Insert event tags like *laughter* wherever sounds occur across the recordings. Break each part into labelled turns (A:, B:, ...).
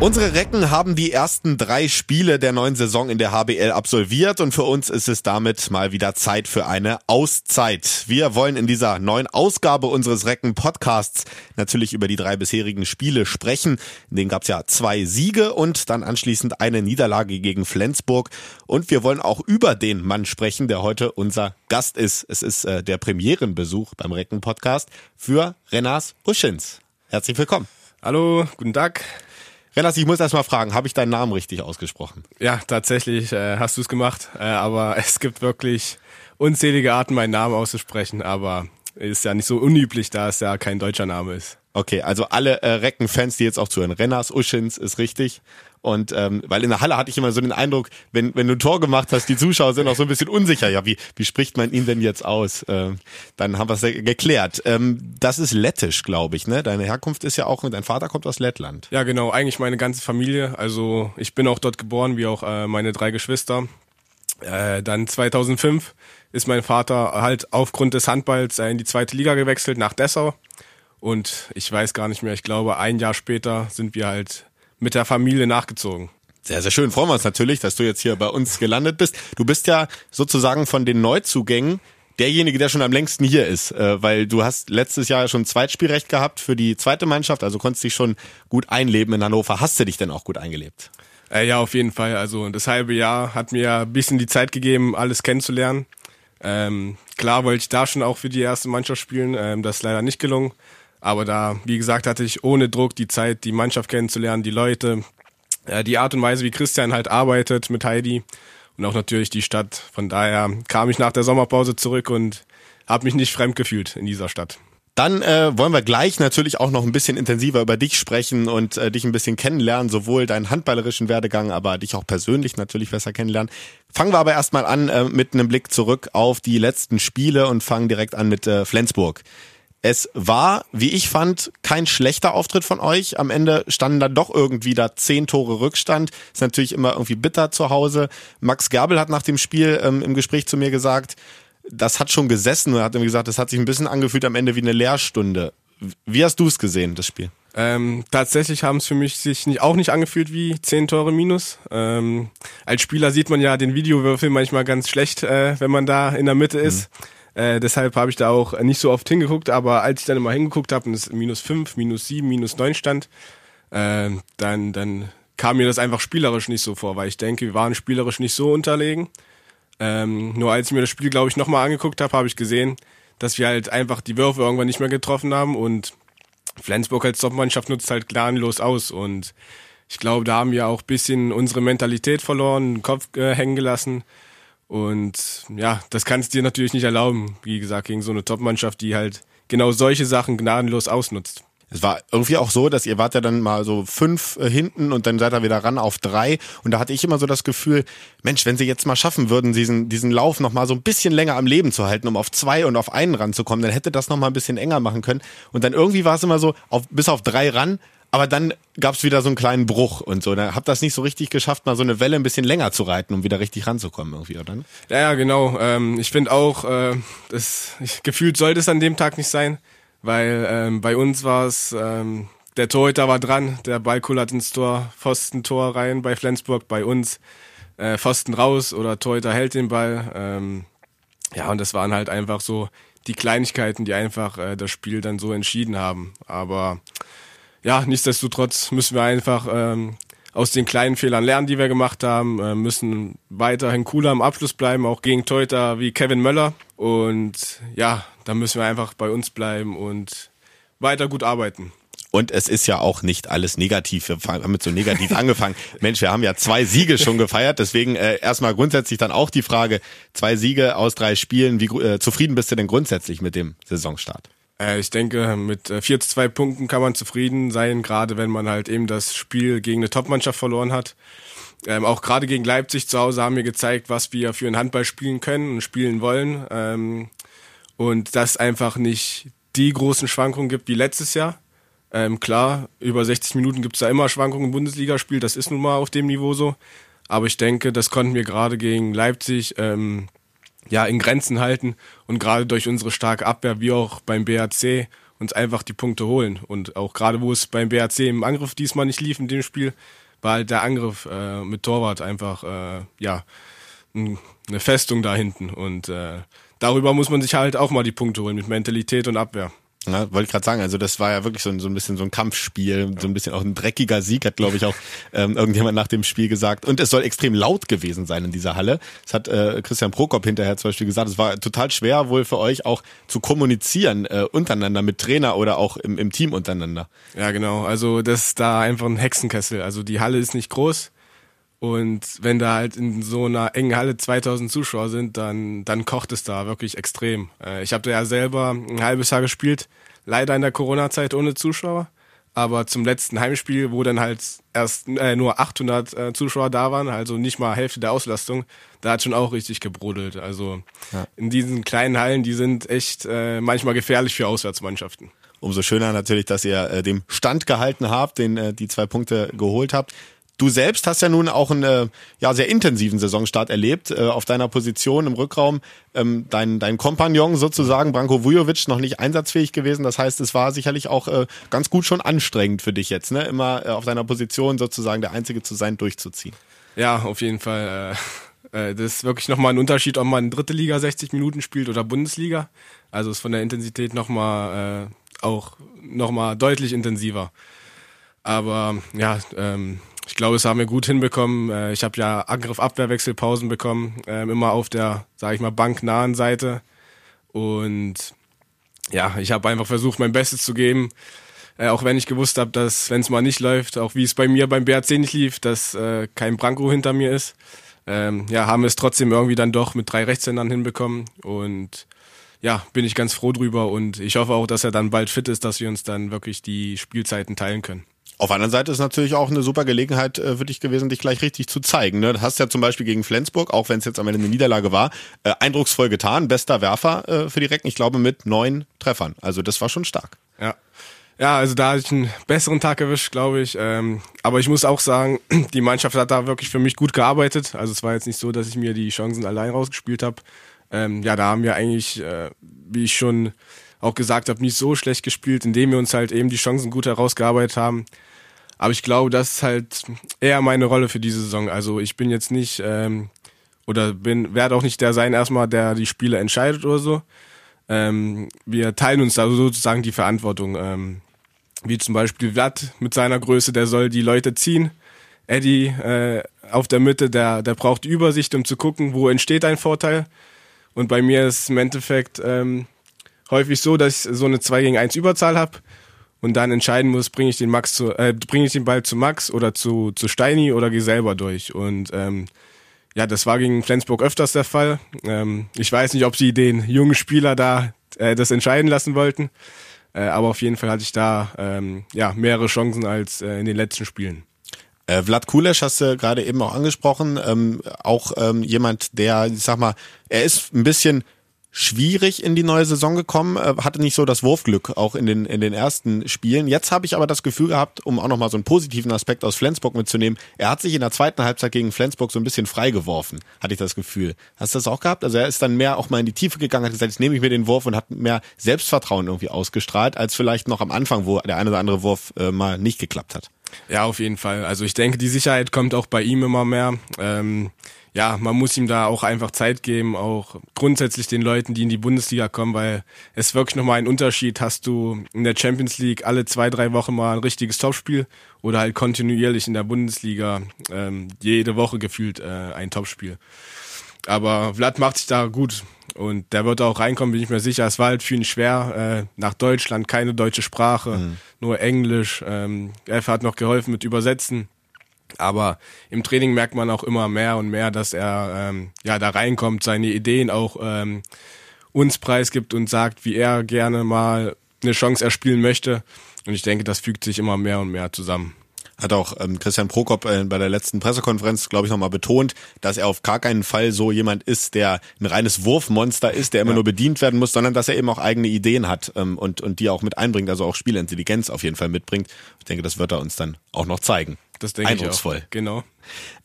A: Unsere Recken haben die ersten drei Spiele der neuen Saison in der HBL absolviert und für uns ist es damit mal wieder Zeit für eine Auszeit. Wir wollen in dieser neuen Ausgabe unseres Recken Podcasts natürlich über die drei bisherigen Spiele sprechen. In denen gab es ja zwei Siege und dann anschließend eine Niederlage gegen Flensburg. Und wir wollen auch über den Mann sprechen, der heute unser Gast ist. Es ist äh, der Premierenbesuch beim Recken Podcast für Renas Uschins. Herzlich willkommen.
B: Hallo, guten Tag.
A: Renas, ich muss erst mal fragen, habe ich deinen Namen richtig ausgesprochen?
B: Ja, tatsächlich äh, hast du es gemacht, äh, aber *laughs* es gibt wirklich unzählige Arten, meinen Namen auszusprechen, aber ist ja nicht so unüblich, da es ja kein deutscher Name ist.
A: Okay, also alle äh, Recken-Fans, die jetzt auch zuhören, Renners, Uschins ist richtig. Und ähm, weil in der Halle hatte ich immer so den Eindruck, wenn, wenn du ein Tor gemacht hast, die Zuschauer sind auch so ein bisschen unsicher. Ja, wie, wie spricht man ihn denn jetzt aus? Ähm, dann haben wir es geklärt. Ähm, das ist lettisch, glaube ich, ne? Deine Herkunft ist ja auch, dein Vater kommt aus Lettland.
B: Ja, genau, eigentlich meine ganze Familie. Also ich bin auch dort geboren, wie auch äh, meine drei Geschwister. Äh, dann 2005 ist mein Vater halt aufgrund des Handballs äh, in die zweite Liga gewechselt nach Dessau. Und ich weiß gar nicht mehr, ich glaube, ein Jahr später sind wir halt mit der Familie nachgezogen.
A: Sehr, sehr schön. Freuen wir uns natürlich, dass du jetzt hier bei uns gelandet bist. Du bist ja sozusagen von den Neuzugängen derjenige, der schon am längsten hier ist, äh, weil du hast letztes Jahr schon Zweitspielrecht gehabt für die zweite Mannschaft, also konntest dich schon gut einleben in Hannover. Hast du dich denn auch gut eingelebt?
B: Äh, ja, auf jeden Fall. Also das halbe Jahr hat mir ein bisschen die Zeit gegeben, alles kennenzulernen. Ähm, klar wollte ich da schon auch für die erste Mannschaft spielen, ähm, das ist leider nicht gelungen. Aber da, wie gesagt, hatte ich ohne Druck die Zeit, die Mannschaft kennenzulernen, die Leute, äh, die Art und Weise, wie Christian halt arbeitet mit Heidi und auch natürlich die Stadt. Von daher kam ich nach der Sommerpause zurück und habe mich nicht fremd gefühlt in dieser Stadt.
A: Dann äh, wollen wir gleich natürlich auch noch ein bisschen intensiver über dich sprechen und äh, dich ein bisschen kennenlernen, sowohl deinen handballerischen Werdegang, aber dich auch persönlich natürlich besser kennenlernen. Fangen wir aber erstmal an äh, mit einem Blick zurück auf die letzten Spiele und fangen direkt an mit äh, Flensburg. Es war, wie ich fand, kein schlechter Auftritt von euch. Am Ende standen dann doch irgendwie da zehn Tore Rückstand. Ist natürlich immer irgendwie bitter zu Hause. Max Gerbel hat nach dem Spiel ähm, im Gespräch zu mir gesagt, das hat schon gesessen und hat irgendwie gesagt, das hat sich ein bisschen angefühlt am Ende wie eine Lehrstunde. Wie hast du es gesehen, das Spiel?
B: Ähm, tatsächlich haben es für mich sich nicht, auch nicht angefühlt wie zehn Tore minus. Ähm, als Spieler sieht man ja den Videowürfel manchmal ganz schlecht, äh, wenn man da in der Mitte ist. Mhm. Äh, deshalb habe ich da auch nicht so oft hingeguckt, aber als ich dann immer hingeguckt habe und es minus 5, minus 7, minus 9 stand, äh, dann, dann kam mir das einfach spielerisch nicht so vor, weil ich denke, wir waren spielerisch nicht so unterlegen. Ähm, nur als ich mir das Spiel, glaube ich, nochmal angeguckt habe, habe ich gesehen, dass wir halt einfach die Würfe irgendwann nicht mehr getroffen haben und Flensburg als Topmannschaft nutzt halt gnadenlos aus und ich glaube, da haben wir auch bisschen unsere Mentalität verloren, den Kopf äh, hängen gelassen und ja, das kannst du dir natürlich nicht erlauben, wie gesagt, gegen so eine Top-Mannschaft, die halt genau solche Sachen gnadenlos ausnutzt.
A: Es war irgendwie auch so, dass ihr wart ja dann mal so fünf äh, hinten und dann seid ihr wieder ran auf drei. Und da hatte ich immer so das Gefühl, Mensch, wenn sie jetzt mal schaffen würden, diesen, diesen Lauf noch mal so ein bisschen länger am Leben zu halten, um auf zwei und auf einen ranzukommen, dann hätte das noch mal ein bisschen enger machen können. Und dann irgendwie war es immer so, auf, bis auf drei ran, aber dann gab es wieder so einen kleinen Bruch und so. Da habt das nicht so richtig geschafft, mal so eine Welle ein bisschen länger zu reiten, um wieder richtig ranzukommen irgendwie, oder?
B: Ja, ja genau. Ähm, ich finde auch, äh, das ich, gefühlt sollte es an dem Tag nicht sein, weil ähm, bei uns war es, ähm, der Torhüter war dran, der Ball kullert ins Tor, Pfosten-Tor rein bei Flensburg, bei uns äh, Pfosten raus oder Torhüter hält den Ball. Ähm, ja, und das waren halt einfach so die Kleinigkeiten, die einfach äh, das Spiel dann so entschieden haben. Aber ja, nichtsdestotrotz müssen wir einfach ähm, aus den kleinen Fehlern lernen, die wir gemacht haben, äh, müssen weiterhin cooler am Abschluss bleiben, auch gegen Teuter wie Kevin Möller. Und ja, da müssen wir einfach bei uns bleiben und weiter gut arbeiten.
A: Und es ist ja auch nicht alles negativ. Wir haben mit so negativ *laughs* angefangen. Mensch, wir haben ja zwei Siege schon gefeiert. Deswegen äh, erstmal grundsätzlich dann auch die Frage, zwei Siege aus drei Spielen. Wie äh, zufrieden bist du denn grundsätzlich mit dem Saisonstart?
B: Äh, ich denke, mit äh, 4 zu 2 Punkten kann man zufrieden sein, gerade wenn man halt eben das Spiel gegen eine Topmannschaft verloren hat. Ähm, auch gerade gegen Leipzig zu Hause haben wir gezeigt, was wir für ein Handball spielen können und spielen wollen. Ähm, und dass einfach nicht die großen Schwankungen gibt wie letztes Jahr. Ähm, klar, über 60 Minuten gibt es da immer Schwankungen im Bundesligaspiel, das ist nun mal auf dem Niveau so. Aber ich denke, das konnten wir gerade gegen Leipzig ähm, ja, in Grenzen halten und gerade durch unsere starke Abwehr, wie auch beim BAC, uns einfach die Punkte holen. Und auch gerade wo es beim BAC im Angriff diesmal nicht lief in dem Spiel, war halt der Angriff äh, mit Torwart einfach, äh, ja, eine Festung da hinten. Und äh, darüber muss man sich halt auch mal die Punkte holen mit Mentalität und Abwehr.
A: Ja, wollte ich gerade sagen, also das war ja wirklich so ein, so ein bisschen so ein Kampfspiel, so ein bisschen auch ein dreckiger Sieg, hat glaube ich auch ähm, irgendjemand nach dem Spiel gesagt. Und es soll extrem laut gewesen sein in dieser Halle. Das hat äh, Christian Prokop hinterher zum Beispiel gesagt. Es war total schwer wohl für euch auch zu kommunizieren äh, untereinander mit Trainer oder auch im, im Team untereinander.
B: Ja, genau. Also das ist da einfach ein Hexenkessel. Also die Halle ist nicht groß. Und wenn da halt in so einer engen Halle 2000 Zuschauer sind, dann, dann kocht es da wirklich extrem. Äh, ich habe da ja selber ein halbes Jahr gespielt, leider in der Corona-Zeit ohne Zuschauer. Aber zum letzten Heimspiel, wo dann halt erst äh, nur 800 äh, Zuschauer da waren, also nicht mal Hälfte der Auslastung, da hat schon auch richtig gebrodelt. Also ja. in diesen kleinen Hallen, die sind echt äh, manchmal gefährlich für Auswärtsmannschaften.
A: Umso schöner natürlich, dass ihr äh, dem Stand gehalten habt, den äh, die zwei Punkte geholt habt. Du selbst hast ja nun auch einen äh, ja, sehr intensiven Saisonstart erlebt äh, auf deiner Position im Rückraum. Ähm, dein, dein Kompagnon sozusagen, Branko Vujovic, noch nicht einsatzfähig gewesen. Das heißt, es war sicherlich auch äh, ganz gut schon anstrengend für dich jetzt, ne? immer äh, auf deiner Position sozusagen der Einzige zu sein, durchzuziehen.
B: Ja, auf jeden Fall. Äh, äh das ist wirklich nochmal ein Unterschied, ob man dritte Liga 60 Minuten spielt oder Bundesliga. Also ist von der Intensität nochmal äh, auch nochmal deutlich intensiver. Aber ja, ähm, ich glaube, es haben wir gut hinbekommen. Äh, ich habe ja Angriff-Abwehrwechselpausen bekommen, ähm, immer auf der, sage ich mal, banknahen Seite. Und ja, ich habe einfach versucht, mein Bestes zu geben. Äh, auch wenn ich gewusst habe, dass, wenn es mal nicht läuft, auch wie es bei mir beim BRC nicht lief, dass äh, kein Branko hinter mir ist. Ähm, ja, haben wir es trotzdem irgendwie dann doch mit drei Rechtshändern hinbekommen. Und ja, bin ich ganz froh drüber. Und ich hoffe auch, dass er dann bald fit ist, dass wir uns dann wirklich die Spielzeiten teilen können.
A: Auf der anderen Seite ist natürlich auch eine super Gelegenheit äh, für dich gewesen, dich gleich richtig zu zeigen. Ne? Das hast ja zum Beispiel gegen Flensburg, auch wenn es jetzt am Ende eine Niederlage war, äh, eindrucksvoll getan. Bester Werfer äh, für die Recken, ich glaube mit neun Treffern. Also das war schon stark.
B: Ja. Ja, also da hatte ich einen besseren Tag erwischt, glaube ich. Ähm, aber ich muss auch sagen, *clears throat* die Mannschaft hat da wirklich für mich gut gearbeitet. Also es war jetzt nicht so, dass ich mir die Chancen allein rausgespielt habe. Ähm, ja, da haben wir eigentlich, äh, wie ich schon auch gesagt habe, nicht so schlecht gespielt, indem wir uns halt eben die Chancen gut herausgearbeitet haben. Aber ich glaube, das ist halt eher meine Rolle für diese Saison. Also ich bin jetzt nicht ähm, oder bin werde auch nicht der sein erstmal, der die Spiele entscheidet oder so. Ähm, wir teilen uns da sozusagen die Verantwortung. Ähm, wie zum Beispiel Vlad mit seiner Größe, der soll die Leute ziehen. Eddie äh, auf der Mitte, der, der braucht Übersicht, um zu gucken, wo entsteht ein Vorteil. Und bei mir ist im Endeffekt ähm, häufig so, dass ich so eine 2 gegen 1 Überzahl habe und dann entscheiden muss, bringe ich den Max zu, äh, bringe ich den Ball zu Max oder zu, zu Steini oder gehe selber durch. Und ähm, ja, das war gegen Flensburg öfters der Fall. Ähm, ich weiß nicht, ob sie den jungen Spieler da äh, das entscheiden lassen wollten. Äh, aber auf jeden Fall hatte ich da ähm, ja, mehrere Chancen als äh, in den letzten Spielen.
A: Äh, Vlad Kulesch hast du gerade eben auch angesprochen. Ähm, auch ähm, jemand, der, ich sag mal, er ist ein bisschen schwierig in die neue Saison gekommen, äh, hatte nicht so das Wurfglück auch in den in den ersten Spielen. Jetzt habe ich aber das Gefühl gehabt, um auch noch mal so einen positiven Aspekt aus Flensburg mitzunehmen, er hat sich in der zweiten Halbzeit gegen Flensburg so ein bisschen freigeworfen, hatte ich das Gefühl. Hast du das auch gehabt? Also er ist dann mehr auch mal in die Tiefe gegangen, hat gesagt, jetzt nehme ich mir den Wurf und hat mehr Selbstvertrauen irgendwie ausgestrahlt, als vielleicht noch am Anfang, wo der eine oder andere Wurf äh, mal nicht geklappt hat.
B: Ja, auf jeden Fall. Also ich denke, die Sicherheit kommt auch bei ihm immer mehr. Ähm ja, man muss ihm da auch einfach Zeit geben, auch grundsätzlich den Leuten, die in die Bundesliga kommen, weil es wirklich nochmal ein Unterschied. Hast du in der Champions League alle zwei, drei Wochen mal ein richtiges Topspiel oder halt kontinuierlich in der Bundesliga ähm, jede Woche gefühlt äh, ein Topspiel. Aber Vlad macht sich da gut und der wird auch reinkommen, bin ich mir sicher. Es war halt für ihn schwer, äh, nach Deutschland, keine deutsche Sprache, mhm. nur Englisch. Ähm, er hat noch geholfen mit Übersetzen. Aber im Training merkt man auch immer mehr und mehr, dass er ähm, ja da reinkommt, seine Ideen auch ähm, uns preisgibt und sagt, wie er gerne mal eine Chance erspielen möchte. Und ich denke, das fügt sich immer mehr und mehr zusammen.
A: Hat auch ähm, Christian Prokop äh, bei der letzten Pressekonferenz, glaube ich, nochmal betont, dass er auf gar keinen Fall so jemand ist, der ein reines Wurfmonster ist, der immer ja. nur bedient werden muss, sondern dass er eben auch eigene Ideen hat ähm, und, und die auch mit einbringt, also auch Spielintelligenz auf jeden Fall mitbringt. Ich denke, das wird er uns dann auch noch zeigen.
B: Das denke ich auch.
A: Eindrucksvoll.
B: Genau.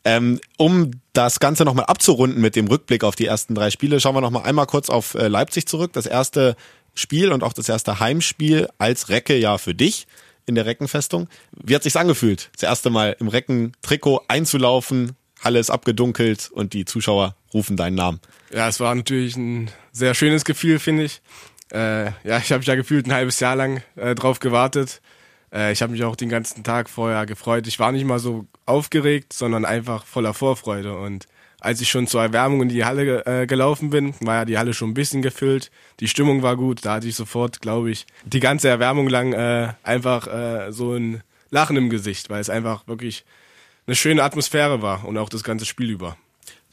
A: Ähm, um das Ganze nochmal abzurunden mit dem Rückblick auf die ersten drei Spiele, schauen wir nochmal einmal kurz auf äh, Leipzig zurück. Das erste Spiel und auch das erste Heimspiel als Recke ja für dich in der Reckenfestung. Wie hat sich's angefühlt, das erste Mal im Reckentrikot einzulaufen, Halle ist abgedunkelt und die Zuschauer rufen deinen Namen?
B: Ja, es war natürlich ein sehr schönes Gefühl, finde ich. Äh, ja, ich habe mich ja gefühlt ein halbes Jahr lang äh, drauf gewartet. Äh, ich habe mich auch den ganzen Tag vorher gefreut. Ich war nicht mal so aufgeregt, sondern einfach voller Vorfreude. Und als ich schon zur Erwärmung in die Halle äh, gelaufen bin, war ja die Halle schon ein bisschen gefüllt. Die Stimmung war gut. Da hatte ich sofort, glaube ich, die ganze Erwärmung lang äh, einfach äh, so ein Lachen im Gesicht, weil es einfach wirklich eine schöne Atmosphäre war und auch das ganze Spiel über.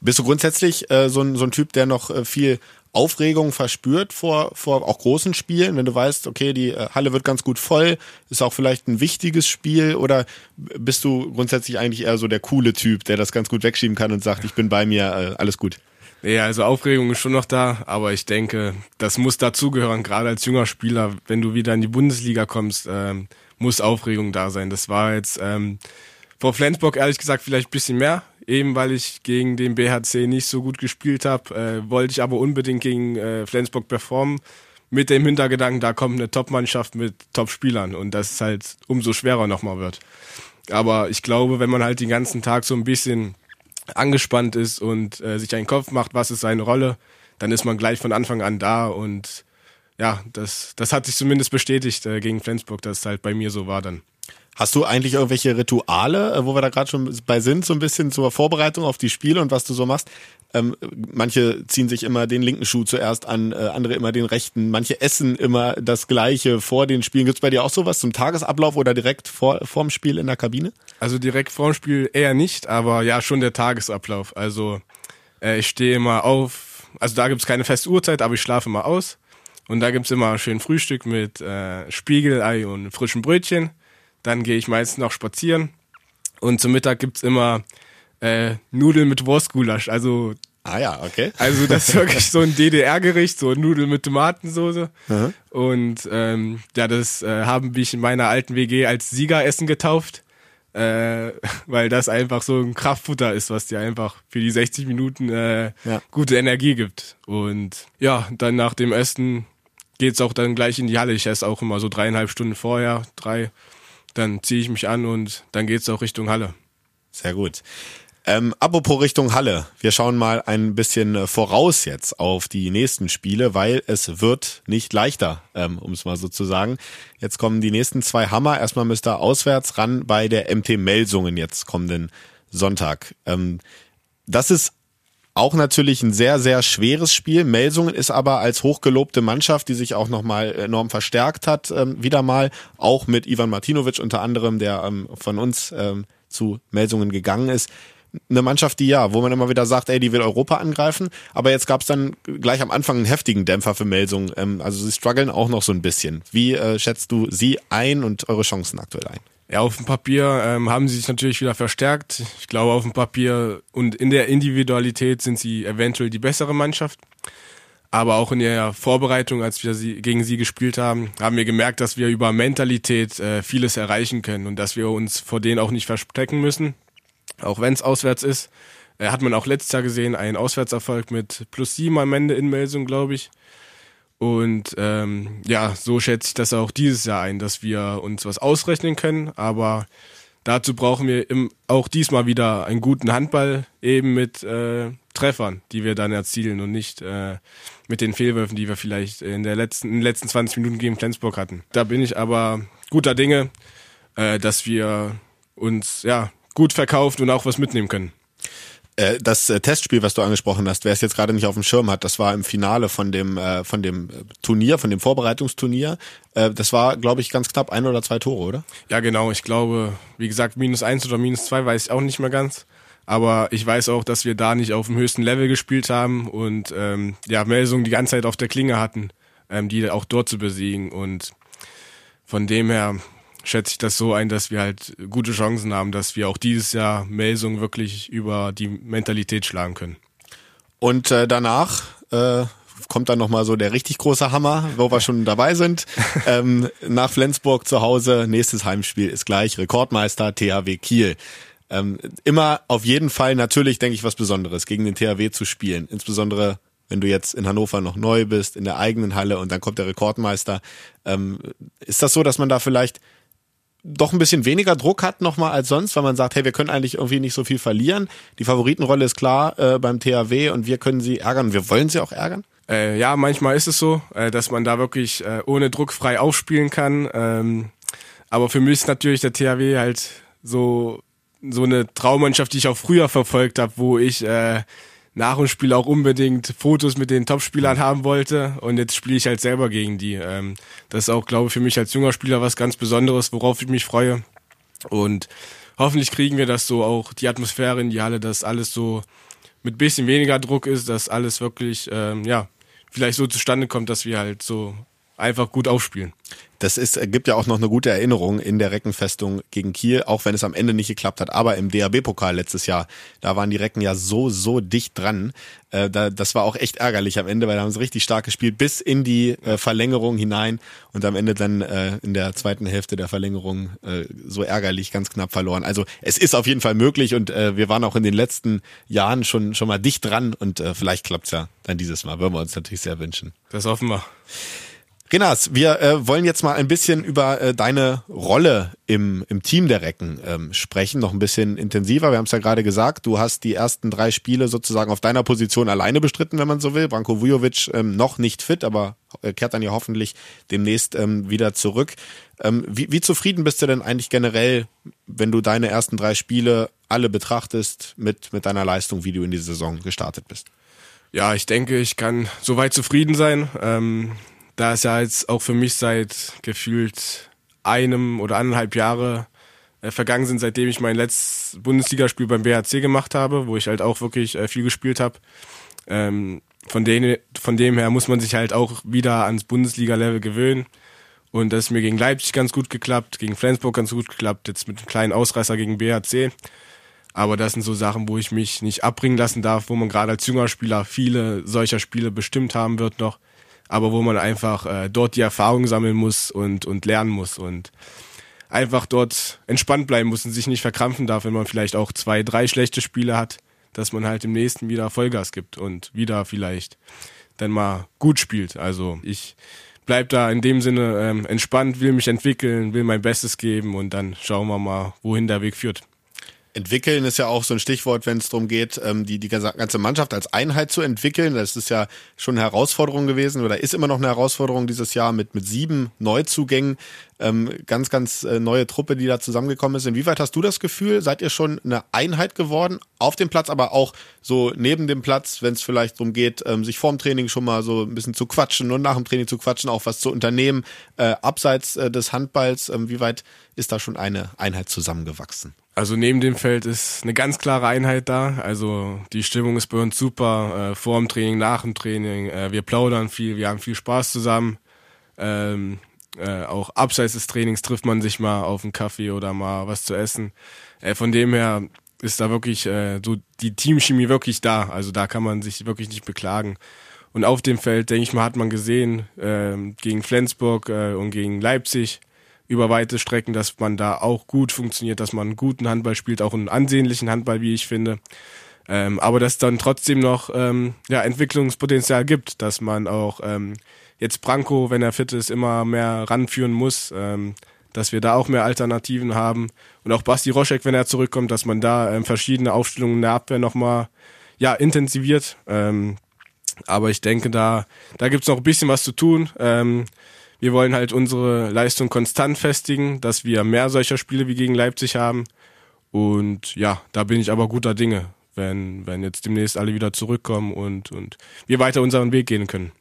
A: Bist du grundsätzlich äh, so, ein, so ein Typ, der noch äh, viel Aufregung verspürt vor, vor auch großen Spielen, wenn du weißt, okay, die äh, Halle wird ganz gut voll, ist auch vielleicht ein wichtiges Spiel oder bist du grundsätzlich eigentlich eher so der coole Typ, der das ganz gut wegschieben kann und sagt, ich bin bei mir, äh, alles gut?
B: Ja, also Aufregung ist schon noch da, aber ich denke, das muss dazugehören, gerade als junger Spieler, wenn du wieder in die Bundesliga kommst, ähm, muss Aufregung da sein. Das war jetzt ähm, vor Flensburg ehrlich gesagt vielleicht ein bisschen mehr, eben weil ich gegen den BHC nicht so gut gespielt habe, äh, wollte ich aber unbedingt gegen äh, Flensburg performen. Mit dem Hintergedanken, da kommt eine Top-Mannschaft mit Top-Spielern und das halt umso schwerer nochmal wird. Aber ich glaube, wenn man halt den ganzen Tag so ein bisschen angespannt ist und äh, sich einen Kopf macht, was ist seine Rolle, dann ist man gleich von Anfang an da und ja, das, das hat sich zumindest bestätigt äh, gegen Flensburg, dass es halt bei mir so war dann.
A: Hast du eigentlich irgendwelche Rituale, äh, wo wir da gerade schon bei sind, so ein bisschen zur Vorbereitung auf die Spiele und was du so machst? Ähm, manche ziehen sich immer den linken Schuh zuerst an, äh, andere immer den rechten. Manche essen immer das Gleiche vor den Spielen. Gibt's bei dir auch sowas zum Tagesablauf oder direkt vor vorm Spiel in der Kabine?
B: Also direkt vorm Spiel eher nicht, aber ja schon der Tagesablauf. Also äh, ich stehe immer auf. Also da gibt's keine feste Uhrzeit, aber ich schlafe immer aus. Und da gibt's immer schön Frühstück mit äh, Spiegelei und frischen Brötchen. Dann gehe ich meistens noch spazieren. Und zum Mittag gibt's immer äh, Nudeln mit Wurstgulasch. Also
A: Ah ja, okay.
B: also das ist wirklich so ein *laughs* DDR-Gericht, so Nudeln mit Tomatensoße.
A: Mhm.
B: Und ähm, ja, das äh, haben wir in meiner alten WG als Siegeressen getauft, äh, *laughs* weil das einfach so ein Kraftfutter ist, was dir einfach für die 60 Minuten äh,
A: Ja.
B: gute Energie gibt. Und ja, dann nach dem Essen geht's auch dann gleich in die Halle. Ich esse auch immer so dreieinhalb Stunden vorher, drei. Dann ziehe ich mich an und dann geht's auch Richtung Halle.
A: Sehr gut. Ähm, apropos Richtung Halle. Wir schauen mal ein bisschen äh, voraus jetzt auf die nächsten Spiele, weil es wird nicht leichter, ähm, um es mal so zu sagen. Jetzt kommen die nächsten zwei Hammer. Erstmal müsst ihr auswärts ran bei der MT Melsungen jetzt kommenden Sonntag. Ähm, das ist auch natürlich ein sehr, sehr schweres Spiel. Melsungen ist aber als hochgelobte Mannschaft, die sich auch nochmal enorm verstärkt hat, ähm, wieder mal, auch mit Ivan Martinovic unter anderem, der ähm, von uns ähm, zu Melsungen gegangen ist. Eine Mannschaft, die ja, wo man immer wieder sagt, ey, die will Europa angreifen, aber jetzt gab's dann gleich am Anfang einen heftigen Dämpfer für Melsungen. Ähm, also sie strugglen auch noch so ein bisschen. Wie äh, schätzt du sie ein und eure Chancen aktuell ein?
B: Ja, auf dem Papier ähm, haben sie sich natürlich wieder verstärkt. Ich glaube, auf dem Papier und in der Individualität sind sie eventuell die bessere Mannschaft. Aber auch in der Vorbereitung, als wir sie, gegen sie gespielt haben, haben wir gemerkt, dass wir über Mentalität äh, vieles erreichen können und dass wir uns vor denen auch nicht verstecken müssen. Auch wenn es auswärts ist. Äh, hat man auch letztes Jahr gesehen, einen Auswärtserfolg mit plus sieben am Ende in Melsung, glaube ich. Und ähm, ja, so schätze ich das auch dieses Jahr ein, dass wir uns was ausrechnen können. Aber dazu brauchen wir im, auch diesmal wieder einen guten Handball, eben mit äh, Treffern, die wir dann erzielen und nicht äh, mit den Fehlwürfen, die wir vielleicht in, der letzten, in den letzten 20 Minuten gegen Flensburg hatten. Da bin ich aber guter Dinge, äh, dass wir uns ja gut verkauft und auch was mitnehmen können.
A: Äh, das äh, Testspiel, was du angesprochen hast, wer es jetzt gerade nicht auf dem Schirm hat, das war im Finale von dem äh, von dem Turnier, von dem Vorbereitungsturnier. Äh, das war, glaube ich, ganz knapp ein oder zwei Tore, oder?
B: Ja, genau. Ich glaube, wie gesagt, minus eins oder minus zwei weiß ich auch nicht mehr ganz. Aber ich weiß auch, dass wir da nicht auf dem höchsten Level gespielt haben und ähm, ja, Melsungen die ganze Zeit auf der Klinge hatten, ähm, die auch dort zu besiegen. Und von dem her schätze ich das so ein, dass wir halt gute Chancen haben, dass wir auch dieses Jahr Melsungen wirklich über die Mentalität schlagen können.
A: Und äh, danach äh, kommt dann nochmal so der richtig große Hammer, wo wir schon dabei sind. *laughs* ähm, nach Flensburg zu Hause, nächstes Heimspiel ist gleich Rekordmeister THW Kiel. Ähm, immer auf jeden Fall natürlich, denke ich, was Besonderes, gegen den THW zu spielen. Insbesondere wenn du jetzt in Hannover noch neu bist, in der eigenen Halle und dann kommt der Rekordmeister. Ähm, ist das so, dass man da vielleicht doch ein bisschen weniger Druck hat nochmal als sonst, weil man sagt, hey, wir können eigentlich irgendwie nicht so viel verlieren. Die Favoritenrolle ist klar äh, beim THW und wir können sie ärgern. Wir wollen sie auch ärgern.
B: Äh, ja, manchmal ist es so, äh, dass man da wirklich äh, ohne Druck frei aufspielen kann. Ähm, aber für mich ist natürlich der THW halt so so eine Traummannschaft, die ich auch früher verfolgt habe, wo ich äh, nach dem Spiel auch unbedingt Fotos mit den Topspielern haben wollte und jetzt spiele ich halt selber gegen die. Ähm, das ist auch, glaube ich, für mich als junger Spieler was ganz Besonderes, worauf ich mich freue. Und hoffentlich kriegen wir das so auch, die Atmosphäre in die Halle, dass alles so mit bisschen weniger Druck ist, dass alles wirklich, ähm, ja, vielleicht so zustande kommt, dass wir halt so einfach gut aufspielen.
A: Das ist, äh, gibt ja auch noch eine gute Erinnerung in der Reckenfestung gegen Kiel, auch wenn es am Ende nicht geklappt hat. Aber im DAB-Pokal letztes Jahr, da waren die Recken ja so, so dicht dran. Äh, da, das war auch echt ärgerlich am Ende, weil da haben sie richtig stark gespielt, bis in die äh, Verlängerung hinein und am Ende dann äh, in der zweiten Hälfte der Verlängerung äh, so ärgerlich ganz knapp verloren. Also es ist auf jeden Fall möglich und äh, wir waren auch in den letzten Jahren schon, schon mal dicht dran und vielleicht klappt's ja dann dieses Mal, würden wir uns natürlich sehr wünschen.
B: Das hoffen wir.
A: Renas, wir äh, wollen jetzt mal ein bisschen über äh, deine Rolle im, im Team der Recken ähm, sprechen, noch ein bisschen intensiver. Wir haben es ja gerade gesagt, du hast die ersten drei Spiele sozusagen auf deiner Position alleine bestritten, wenn man so will. Branko Vujovic ähm, noch nicht fit, aber äh, kehrt dann ja hoffentlich demnächst ähm, wieder zurück. Ähm, wie, wie zufrieden bist du denn eigentlich generell, wenn du deine ersten drei Spiele alle betrachtest mit, mit deiner Leistung, wie du in die Saison gestartet bist?
B: Ja, ich denke, ich kann soweit zufrieden sein. Ähm da es ja jetzt auch für mich seit gefühlt einem oder anderthalb Jahre äh, vergangen sind, seitdem ich mein letztes Bundesligaspiel beim BHC gemacht habe, wo ich halt auch wirklich äh, viel gespielt habe. Ähm, von, den, von dem her muss man sich halt auch wieder ans Bundesliga-Level gewöhnen. Und das ist mir gegen Leipzig ganz gut geklappt, gegen Flensburg ganz gut geklappt, jetzt mit einem kleinen Ausreißer gegen BHC. Aber das sind so Sachen, wo ich mich nicht abbringen lassen darf, wo man gerade als junger Spieler viele solcher Spiele bestimmt haben wird noch aber wo man einfach äh, dort die Erfahrung sammeln muss und, und lernen muss und einfach dort entspannt bleiben muss und sich nicht verkrampfen darf, wenn man vielleicht auch zwei, drei schlechte Spiele hat, dass man halt im nächsten wieder Vollgas gibt und wieder vielleicht dann mal gut spielt. Also ich bleib da in dem Sinne ähm, entspannt, will mich entwickeln, will mein Bestes geben und dann schauen wir mal, wohin der Weg führt.
A: Entwickeln ist ja auch so ein Stichwort, wenn es darum geht, ähm, die, die ganze Mannschaft als Einheit zu entwickeln. Das ist ja schon eine Herausforderung gewesen oder ist immer noch eine Herausforderung dieses Jahr mit, mit sieben Neuzugängen. Ähm, ganz, ganz äh, neue Truppe, die da zusammengekommen ist. Inwieweit hast du das Gefühl, seid ihr schon eine Einheit geworden? Auf dem Platz, aber auch so neben dem Platz, wenn es vielleicht darum geht, ähm, sich vorm Training schon mal so ein bisschen zu quatschen und nach dem Training zu quatschen, auch was zu unternehmen, äh, abseits äh, des Handballs. Ähm, wie weit ist da schon eine Einheit zusammengewachsen?
B: Also neben dem Feld ist eine ganz klare Einheit da. Also die Stimmung ist bei uns super. Äh, vor dem Training, nach dem Training. Äh, wir plaudern viel, wir haben viel Spaß zusammen. Ähm, äh, auch abseits des Trainings trifft man sich mal auf einen Kaffee oder mal was zu essen. Äh, von dem her ist da wirklich äh, so die Teamchemie wirklich da. Also da kann man sich wirklich nicht beklagen. Und auf dem Feld, denke ich mal, hat man gesehen, äh, gegen Flensburg äh, und gegen Leipzig, über weite Strecken, dass man da auch gut funktioniert, dass man einen guten Handball spielt, auch einen ansehnlichen Handball, wie ich finde. Ähm, aber dass dann trotzdem noch ähm, ja, Entwicklungspotenzial gibt, dass man auch ähm, jetzt Branko, wenn er fit ist, immer mehr ranführen muss, ähm, dass wir da auch mehr Alternativen haben. Und auch Basti Roschek, wenn er zurückkommt, dass man da ähm, verschiedene Aufstellungen in der Abwehr nochmal ja, intensiviert. Ähm, aber ich denke, da, da gibt's noch ein bisschen was zu tun. Wir wollen halt unsere Leistung konstant festigen, dass wir mehr solcher Spiele wie gegen Leipzig haben. Und ja, da bin ich aber guter Dinge, wenn, wenn jetzt demnächst alle wieder zurückkommen und, und wir weiter unseren Weg gehen können.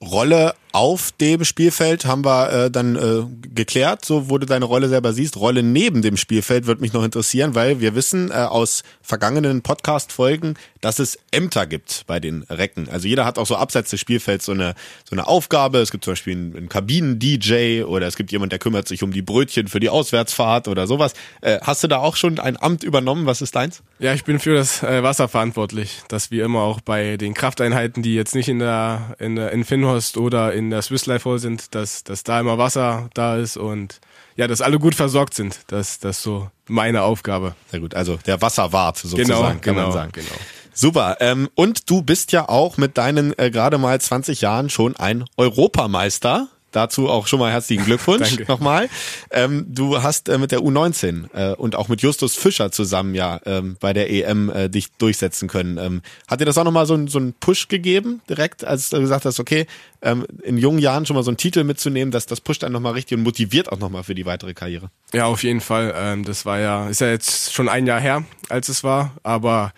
A: Rolle auf dem Spielfeld haben wir äh, dann äh, geklärt, so du deine Rolle selber siehst. Rolle neben dem Spielfeld wird mich noch interessieren, weil wir wissen äh, aus vergangenen Podcast-Folgen, dass es Ämter gibt bei den Recken. Also jeder hat auch so abseits des Spielfelds so eine, so eine Aufgabe. Es gibt zum Beispiel einen, einen Kabinen-DJ oder es gibt jemand, der kümmert sich um die Brötchen für die Auswärtsfahrt oder sowas. Äh, hast du da auch schon ein Amt übernommen? Was ist deins?
B: Ja, ich bin für das äh, Wasser verantwortlich, dass wir immer auch bei den Krafteinheiten, die jetzt nicht in der in, der, in Finnhorst oder in der Swiss Life Hall sind, dass, dass da immer Wasser da ist und ja, dass alle gut versorgt sind. Das, das ist so meine Aufgabe.
A: Sehr gut, also der Wasserwart sozusagen,
B: Genau,
A: kann
B: genau,
A: man sagen.
B: genau.
A: Super. Ähm, und du bist ja auch mit deinen äh, gerade mal 20 Jahren schon ein Europameister. Dazu auch schon mal herzlichen Glückwunsch *laughs* nochmal. Ähm, du hast äh, mit der U19 äh, und auch mit Justus Fischer zusammen ja ähm, bei der EM äh, dich durchsetzen können. Ähm, hat dir das auch nochmal so, so einen Push gegeben, direkt, als du gesagt hast, okay, ähm, in jungen Jahren schon mal so einen Titel mitzunehmen, dass das pusht dann nochmal richtig und motiviert auch nochmal für die weitere Karriere.
B: Ja, auf jeden Fall. Ähm, das war ja, ist ja jetzt schon ein Jahr her, als es war, aber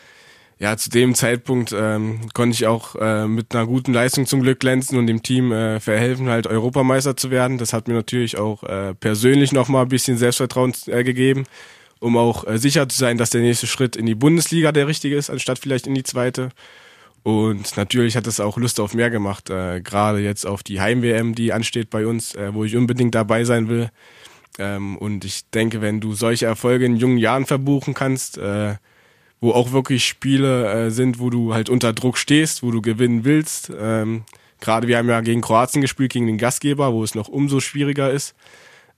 B: ja, zu dem Zeitpunkt ähm, konnte ich auch äh, mit einer guten Leistung zum Glück glänzen und dem Team äh, verhelfen, halt Europameister zu werden. Das hat mir natürlich auch äh, persönlich nochmal ein bisschen Selbstvertrauen äh, gegeben, um auch äh, sicher zu sein, dass der nächste Schritt in die Bundesliga der richtige ist, anstatt vielleicht in die zweite. Und natürlich hat es auch Lust auf mehr gemacht, äh, gerade jetzt auf die Heim-WM, die ansteht bei uns, äh, wo ich unbedingt dabei sein will. Ähm, und ich denke, wenn du solche Erfolge in jungen Jahren verbuchen kannst, äh, wo auch wirklich Spiele äh, sind, wo du halt unter Druck stehst, wo du gewinnen willst. Ähm, Gerade wir haben ja gegen Kroatien gespielt, gegen den Gastgeber, wo es noch umso schwieriger ist.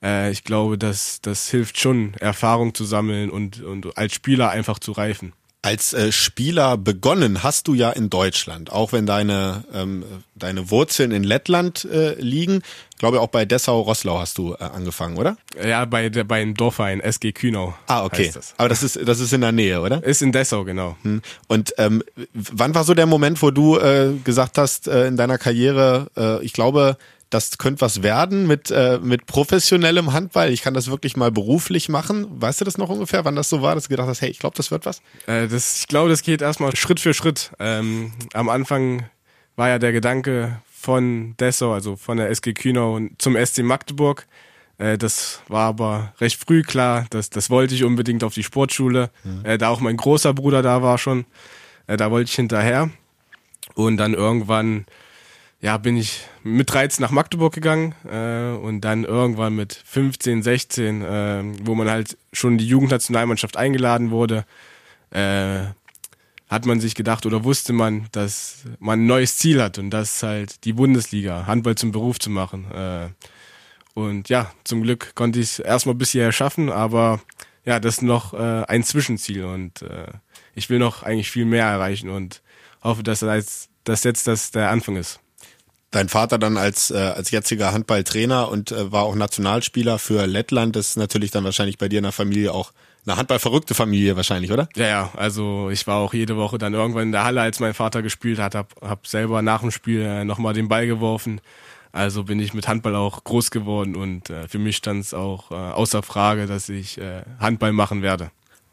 B: Äh, ich glaube, das, das hilft schon, Erfahrung zu sammeln und, und als Spieler einfach zu reifen.
A: Als äh, Spieler begonnen hast du ja in Deutschland, auch wenn deine, ähm, deine Wurzeln in Lettland äh, liegen. Ich glaube, auch bei Dessau-Rosslau hast du äh, angefangen, oder?
B: Ja, bei der bei dem Dorfverein SG Kühnau.
A: Ah, okay.
B: das.
A: Aber das ist, das ist in der Nähe, oder?
B: Ist in Dessau, genau.
A: Hm. Und ähm, wann war so der Moment, wo du äh, gesagt hast äh, in deiner Karriere, äh, ich glaube, das könnte was werden mit, äh, mit professionellem Handball. Ich kann das wirklich mal beruflich machen. Weißt du das noch ungefähr, wann das so war, dass du gedacht hast, hey, ich glaube, das wird was?
B: Äh, das, ich glaube, das geht erstmal Schritt für Schritt. Ähm, am Anfang war ja der Gedanke von Dessau, also von der SG Kühnau zum SC Magdeburg. Äh, das war aber recht früh klar, das, das wollte ich unbedingt auf die Sportschule, äh, da auch mein großer Bruder da war schon. Äh, da wollte ich hinterher. Und dann irgendwann ja, bin ich mit 13 nach Magdeburg gegangen äh, und dann irgendwann mit 15, 16, äh, wo man halt schon die Jugendnationalmannschaft eingeladen wurde, äh, hat man sich gedacht oder wusste man, dass man ein neues Ziel hat und das ist halt die Bundesliga, Handball zum Beruf zu machen. Äh, und ja, zum Glück konnte ich es erstmal bis hierher schaffen, aber ja, das ist noch äh, ein Zwischenziel und äh, ich will noch eigentlich viel mehr erreichen und hoffe, dass das, dass jetzt das der Anfang ist.
A: Dein Vater dann als, äh, als jetziger Handballtrainer und äh, war auch Nationalspieler für Lettland. Das ist natürlich dann wahrscheinlich bei dir in der Familie auch eine handballverrückte Familie wahrscheinlich, oder?
B: Ja, ja, also ich war auch jede Woche dann irgendwann in der Halle, als mein Vater gespielt hat, hab, hab selber nach dem Spiel äh, nochmal den Ball geworfen. Also bin ich mit Handball auch groß geworden und äh, für mich stand es auch äh, außer Frage, dass ich äh, Handball machen werde.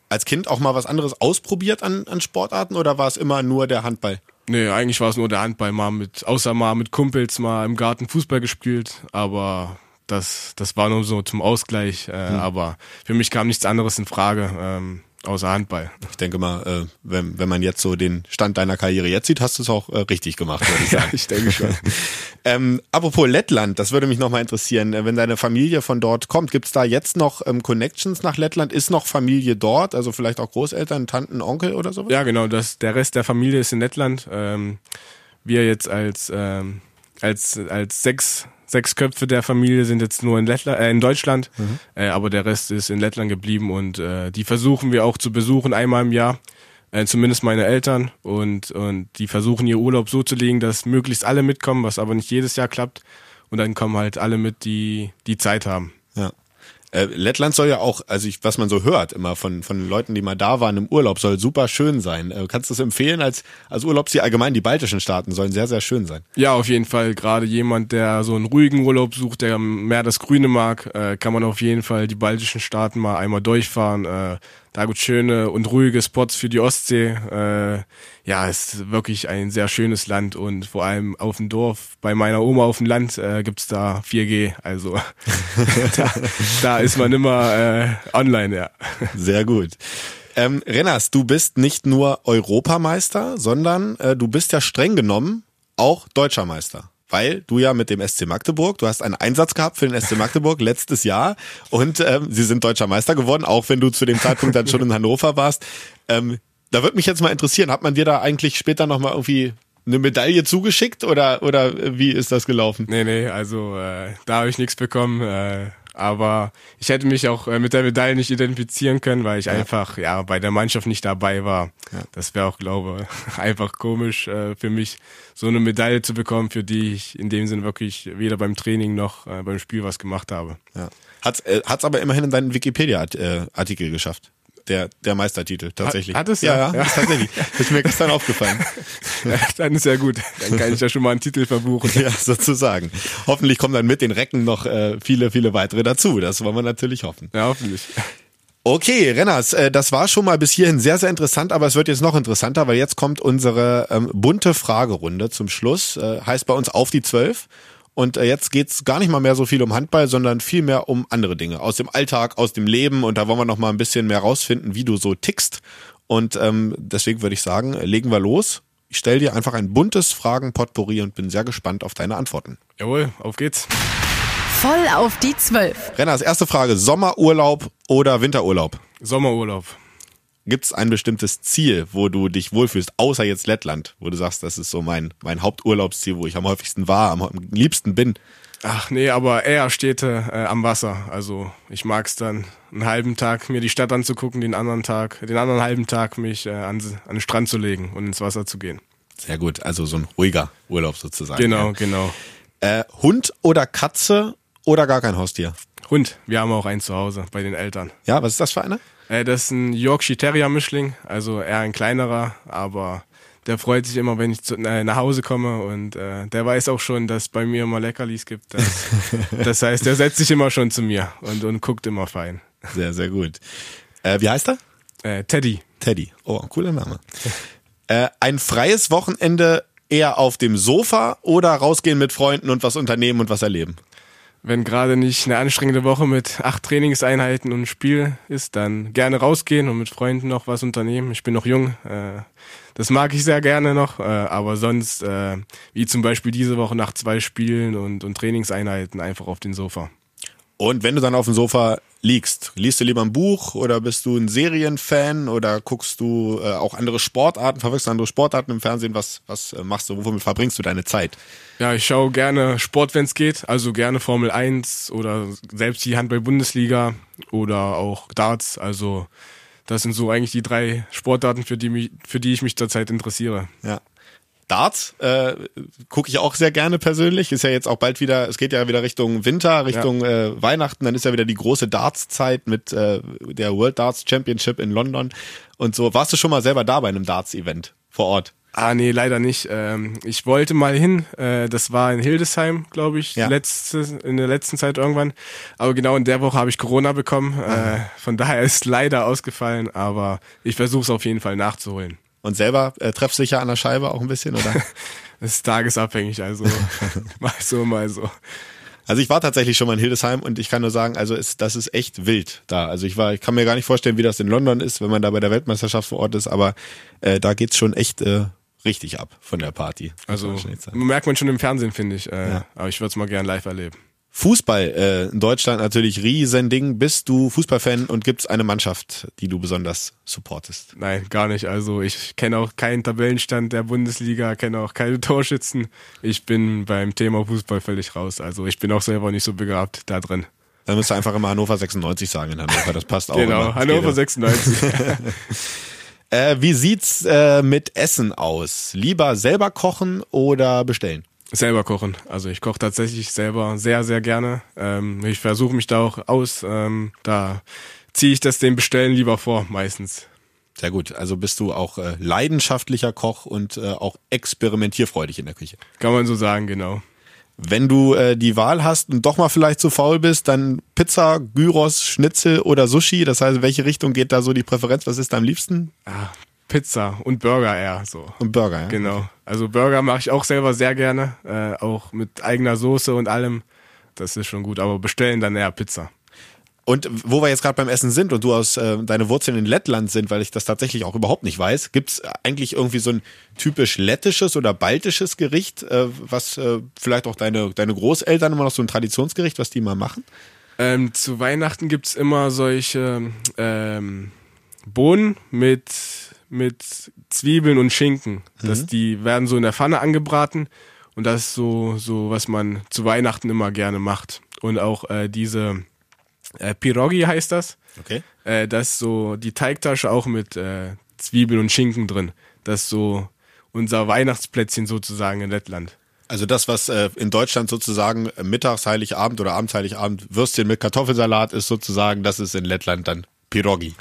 A: Als Kind auch mal was anderes ausprobiert an, an Sportarten oder war es immer nur der Handball?
B: Nee, eigentlich war es nur der Handball, mal mit, außer mal mit Kumpels mal im Garten Fußball gespielt, aber das, das war nur so zum Ausgleich, äh, aber für mich kam nichts anderes in Frage, ähm, außer Handball.
A: Ich denke mal, äh, wenn, wenn man jetzt so den Stand deiner Karriere jetzt sieht, hast du es auch äh, richtig gemacht, würde ich *laughs* sagen.
B: ich denke schon. *laughs*
A: ähm, apropos Lettland, das würde mich nochmal interessieren. Äh, Wenn deine Familie von dort kommt, gibt's da jetzt noch ähm, Connections nach Lettland? Ist noch Familie dort? Also vielleicht auch Großeltern, Tanten, Onkel oder sowas?
B: Ja, genau. Das, der Rest der Familie ist in Lettland. Ähm, wir jetzt als, ähm, als, als sechs, sechs Köpfe der Familie sind jetzt nur in, Lettland, äh, in Deutschland, äh, aber der Rest ist in Lettland geblieben und äh, die versuchen wir auch zu besuchen einmal im Jahr. Äh, zumindest meine Eltern und, und die versuchen ihr Urlaub so zu legen, dass möglichst alle mitkommen, was aber nicht jedes Jahr klappt. Und dann kommen halt alle mit, die die Zeit haben.
A: Ja. Äh, Lettland soll ja auch, also ich, was man so hört immer von, von Leuten, die mal da waren im Urlaub, soll super schön sein. Äh, kannst du das empfehlen als, als Urlaubsziel? Allgemein die baltischen Staaten sollen sehr, sehr schön sein.
B: Ja, auf jeden Fall. Gerade jemand, der so einen ruhigen Urlaub sucht, der mehr das Grüne mag, äh, kann man auf jeden Fall die baltischen Staaten mal einmal durchfahren. Äh, da gibt's schöne und ruhige Spots für die Ostsee. Äh, ja, es ist wirklich ein sehr schönes Land und vor allem auf dem Dorf, bei meiner Oma auf dem Land äh, gibt's da 4G. Also *laughs* *laughs* da, da ist man immer äh, online, ja.
A: Sehr gut. Ähm, Renners, du bist nicht nur Europameister, sondern äh, du bist ja streng genommen auch Deutscher Meister weil du ja mit dem SC Magdeburg, du hast einen Einsatz gehabt für den SC Magdeburg *laughs* letztes Jahr und ähm, sie sind deutscher Meister geworden, auch wenn du zu dem Zeitpunkt dann schon in Hannover warst. Ähm, da würde mich jetzt mal interessieren, hat man dir da eigentlich später nochmal irgendwie eine Medaille zugeschickt oder oder wie ist das gelaufen?
B: Nee, nee, also äh, da habe ich nichts bekommen. Äh, aber ich hätte mich auch äh, mit der Medaille nicht identifizieren können, weil ich ja. einfach ja bei der Mannschaft nicht dabei war. Ja. Das wäre auch, glaube *laughs* einfach komisch äh, für mich, so eine Medaille zu bekommen, für die ich in dem Sinn wirklich weder beim Training noch äh, beim Spiel was gemacht habe.
A: Ja. Hat's, äh, hat's aber immerhin in deinen Wikipedia-Artikel geschafft der, der Meistertitel tatsächlich.
B: Hat, hat es
A: ja? Ja, ja, tatsächlich. Das ist mir gestern *laughs* aufgefallen.
B: Ja, dann ist ja gut. Dann kann ich ja schon mal einen Titel verbuchen.
A: Ja, sozusagen. Hoffentlich kommen dann mit den Recken noch äh, viele, viele weitere dazu. Das wollen wir natürlich hoffen.
B: Ja, hoffentlich.
A: Okay, Renners, äh, das war schon mal bis hierhin sehr, sehr interessant, aber es wird jetzt noch interessanter, weil jetzt kommt unsere ähm, bunte Fragerunde zum Schluss. Äh, heißt bei uns auf die Zwölf. Und äh, jetzt geht's gar nicht mal mehr so viel um Handball, sondern viel mehr um andere Dinge. Aus dem Alltag, aus dem Leben. Und da wollen wir noch mal ein bisschen mehr rausfinden, wie du so tickst. Und ähm, deswegen würde ich sagen, legen wir los. Ich stelle dir einfach ein buntes Fragen-Potpourri und bin sehr gespannt auf deine Antworten.
B: Jawohl, auf geht's.
C: Voll auf die Zwölf.
A: Renners, erste Frage. Sommerurlaub oder Winterurlaub?
B: Sommerurlaub.
A: Gibt es ein bestimmtes Ziel, wo du dich wohlfühlst, außer jetzt Lettland, wo du sagst, das ist so mein, mein Haupturlaubsziel, wo ich am häufigsten war, am, am liebsten bin?
B: Ach nee, aber eher Städte äh, am Wasser. Also ich mag es dann, einen halben Tag mir die Stadt anzugucken, den anderen Tag, den anderen halben Tag mich äh, an, an den Strand zu legen und ins Wasser zu gehen.
A: Sehr gut, also so ein ruhiger Urlaub sozusagen.
B: Genau, ja. genau.
A: Äh, Hund oder Katze oder gar kein Haustier?
B: Hund. Wir haben auch einen zu Hause bei den Eltern.
A: Ja, was ist das für eine?
B: Äh, das ist ein Yorkshire Terrier Mischling, also eher ein kleinerer, aber der freut sich immer, wenn ich zu, äh, nach Hause komme und äh, der weiß auch schon, dass es bei mir immer Leckerlis gibt. Das, *laughs* das heißt, der setzt sich immer schon zu mir und, und guckt immer fein.
A: Sehr, sehr gut. Äh, wie heißt er?
B: Äh, Teddy.
A: Teddy. Oh, cooler Name. äh, ein freies Wochenende eher auf dem Sofa oder rausgehen mit Freunden und was unternehmen und was erleben?
B: Wenn gerade nicht eine anstrengende Woche mit acht Trainingseinheiten und Spiel ist, dann gerne rausgehen und mit Freunden noch was unternehmen. Ich bin noch jung, äh, das mag ich sehr gerne noch, äh, aber sonst, äh, wie zum Beispiel diese Woche nach zwei Spielen und, und Trainingseinheiten, einfach auf den Sofa.
A: Und wenn du dann auf dem Sofa liegst, liest du lieber ein Buch oder bist du ein Serienfan oder guckst du äh, auch andere Sportarten, verfolgst du andere Sportarten im Fernsehen? Was, was äh, machst du? Womit verbringst du deine Zeit?
B: Ja, ich schaue gerne Sport, wenn es geht, also gerne Formel 1 oder selbst die Handball-Bundesliga oder auch Darts. Also das sind so eigentlich die drei Sportarten, für die, mich, für die ich mich zurzeit interessiere.
A: Ja. Darts äh, gucke ich auch sehr gerne persönlich. Ist ja jetzt auch bald wieder, es geht ja wieder Richtung Winter, Richtung ja. äh, Weihnachten. Dann ist ja wieder die große Darts-Zeit mit äh, der World Darts Championship in London und so. Warst du schon mal selber da bei einem Darts-Event vor Ort?
B: Ah, nee, leider nicht. Ähm, ich wollte mal hin. Äh, das war in Hildesheim, glaube ich, ja. letzte, in der letzten Zeit irgendwann. Aber genau in der Woche habe ich Corona bekommen. Äh, von daher ist leider ausgefallen, aber ich versuche es auf jeden Fall nachzuholen.
A: Und selber äh, treffsicher an der Scheibe auch ein bisschen, oder?
B: das *laughs* ist tagesabhängig, also *laughs* mal so, mal so.
A: Also ich war tatsächlich schon mal in Hildesheim und ich kann nur sagen, also ist, das ist echt wild da. Also ich war, ich kann mir gar nicht vorstellen, wie das in London ist, wenn man da bei der Weltmeisterschaft vor Ort ist, aber äh, da geht's schon echt äh, richtig ab von der Party.
B: Also merkt man schon im Fernsehen, finde ich. Äh, ja. Aber ich würde es mal gern live erleben.
A: Fußball äh, in Deutschland natürlich Riesending. Bist du Fußballfan und gibt es eine Mannschaft, die du besonders supportest?
B: Nein, gar nicht. Also ich kenne auch keinen Tabellenstand der Bundesliga, kenne auch keine *laughs* Torschützen. Ich bin beim Thema Fußball völlig raus. Also ich bin auch selber nicht so begabt da drin.
A: Dann müsst du einfach immer Hannover 96 sagen in Hannover, das passt *laughs* auch.
B: genau,
A: immer.
B: Hannover 96. *laughs*
A: äh, wie sieht's äh, mit Essen aus? Lieber selber kochen oder bestellen?
B: Selber kochen. Also ich koche tatsächlich selber sehr, sehr gerne. Ähm, ich versuche mich da auch aus. Ähm, da ziehe ich das dem Bestellen lieber vor, meistens.
A: Sehr gut. Also bist du auch äh, leidenschaftlicher Koch und äh, auch experimentierfreudig in der Küche.
B: Kann man so sagen, genau.
A: Wenn du äh, die Wahl hast und doch mal vielleicht zu faul bist, dann Pizza, Gyros, Schnitzel oder Sushi. Das heißt, welche Richtung geht da so die Präferenz? Was ist da am liebsten?
B: Ah, Pizza und Burger eher so.
A: Und Burger, ja.
B: Genau. Also Burger mache ich auch selber sehr gerne, äh, auch mit eigener Soße und allem. Das ist schon gut, aber bestellen dann eher Pizza.
A: Und wo wir jetzt gerade beim Essen sind und du aus äh, deine Wurzeln in Lettland sind, weil ich das tatsächlich auch überhaupt nicht weiß, gibt's eigentlich irgendwie so ein typisch lettisches oder baltisches Gericht, äh, was äh, vielleicht auch deine, deine Großeltern immer noch so ein Traditionsgericht, was die mal machen?
B: Ähm, zu Weihnachten gibt's immer solche ähm, Bohnen mit, mit Zwiebeln und Schinken. Das, die werden so in der Pfanne angebraten und das ist so, so, was man zu Weihnachten immer gerne macht. Und auch äh, diese äh, Pirogi heißt das.
A: Okay.
B: Äh, das ist so die Teigtasche auch mit äh, Zwiebeln und Schinken drin. Das ist so unser Weihnachtsplätzchen sozusagen in Lettland.
A: Also das, was äh, in Deutschland sozusagen mittags Heiligabend oder abends Heiligabend Würstchen mit Kartoffelsalat ist sozusagen, das ist in Lettland dann Pirogi.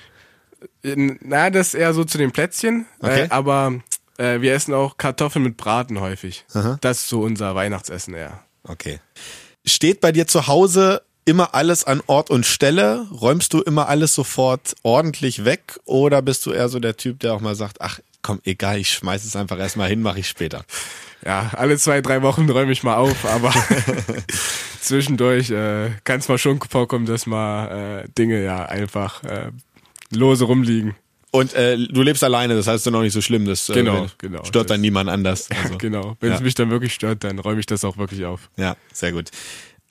B: Na, das ist eher so zu den Plätzchen,
A: Okay.
B: äh, aber äh, wir essen auch Kartoffeln mit Braten häufig. Das ist so unser Weihnachtsessen eher.
A: Okay. Steht bei dir zu Hause immer alles an Ort und Stelle? Räumst du immer alles sofort ordentlich weg? Oder bist du eher so der Typ, der auch mal sagt, ach komm, egal, ich schmeiß es einfach erstmal hin, mache ich später.
B: Ja, alle zwei, drei Wochen räume ich mal auf, aber *laughs* zwischendurch äh, kann es mal schon vorkommen, dass mal äh, Dinge ja einfach äh, lose rumliegen.
A: Und äh, du lebst alleine, das heißt, es ist noch nicht so schlimm. Das äh,
B: Genau, genau.
A: stört dann niemand anders. *laughs* Also,
B: Genau. Wenn es
A: Ja.
B: mich dann wirklich stört, dann räume ich das auch wirklich auf.
A: Ja, sehr gut.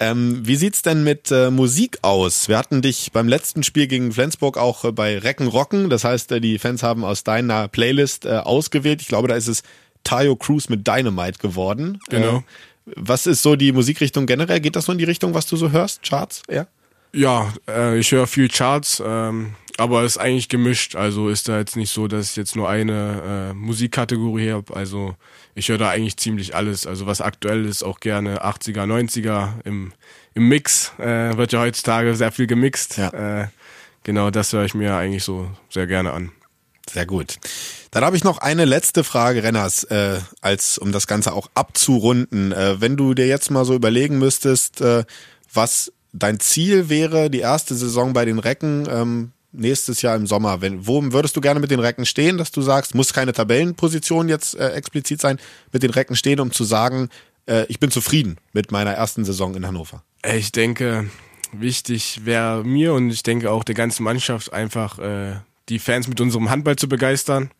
A: Ähm, wie sieht's denn mit äh, Musik aus? Wir hatten dich beim letzten Spiel gegen Flensburg auch äh, bei Recken Rocken. Das heißt, äh, die Fans haben aus deiner Playlist äh, ausgewählt. Ich glaube, da ist es Tayo Cruz mit Dynamite geworden.
B: Genau.
A: Äh, was ist so die Musikrichtung generell? Geht das so in die Richtung, was du so hörst? Charts? Ja.
B: Ja, äh, ich höre viel Charts, ähm, aber es ist eigentlich gemischt. Also ist da jetzt nicht so, dass ich jetzt nur eine äh, Musikkategorie habe. Also ich höre da eigentlich ziemlich alles. Also was aktuell ist, auch gerne 80er, 90er im, im Mix. Äh, wird ja heutzutage sehr viel gemixt.
A: Ja.
B: Äh, genau, das höre ich mir eigentlich so sehr gerne an.
A: Sehr gut. Dann habe ich noch eine letzte Frage, Renners, äh, als um das Ganze auch abzurunden. Äh, wenn du dir jetzt mal so überlegen müsstest, äh, was dein Ziel wäre, die erste Saison bei den Recken ähm, nächstes Jahr im Sommer, wenn, wo würdest du gerne mit den Recken stehen, dass du sagst, muss keine Tabellenposition jetzt äh, explizit sein, mit den Recken stehen, um zu sagen, äh, ich bin zufrieden mit meiner ersten Saison in Hannover.
B: Äh, Ich denke, wichtig wäre mir und ich denke auch der ganzen Mannschaft einfach äh, die Fans mit unserem Handball zu begeistern,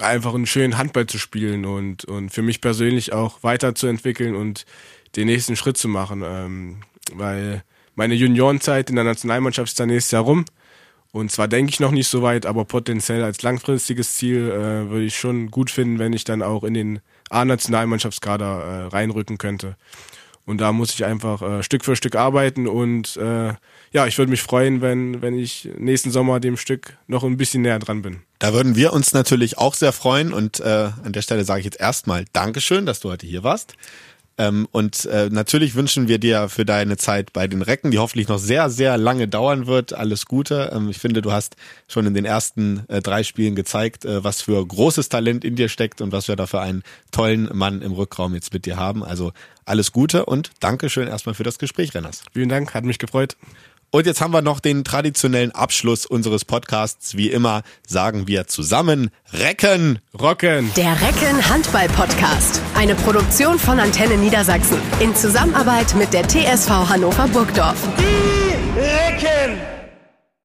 B: einfach einen schönen Handball zu spielen und, und für mich persönlich auch weiterzuentwickeln und den nächsten Schritt zu machen, ähm, weil meine Juniorenzeit in der Nationalmannschaft ist dann nächstes Jahr rum und zwar denke ich noch nicht so weit, aber potenziell als langfristiges Ziel äh, würde ich schon gut finden, wenn ich dann auch in den A-Nationalmannschaftskader äh, reinrücken könnte. Und da muss ich einfach äh, Stück für Stück arbeiten und äh, ja, ich würde mich freuen, wenn, wenn ich nächsten Sommer dem Stück noch ein bisschen näher dran bin.
A: Da würden wir uns natürlich auch sehr freuen und äh, an der Stelle sage ich jetzt erstmal Dankeschön, dass du heute hier warst. Ähm, und äh, natürlich wünschen wir dir für deine Zeit bei den Recken, die hoffentlich noch sehr, sehr lange dauern wird, alles Gute. Ähm, ich finde, du hast schon in den ersten äh, drei Spielen gezeigt, äh, was für großes Talent in dir steckt und was wir da für einen tollen Mann im Rückraum jetzt mit dir haben. Also alles Gute und Dankeschön erstmal für das Gespräch, Renners.
B: Vielen Dank, hat mich gefreut.
A: Und jetzt haben wir noch den traditionellen Abschluss unseres Podcasts. Wie immer sagen wir zusammen Recken.
B: Rocken!
C: Der Recken Handball Podcast. Eine Produktion von Antenne Niedersachsen in Zusammenarbeit mit der TSV Hannover Burgdorf.
D: Die Recken!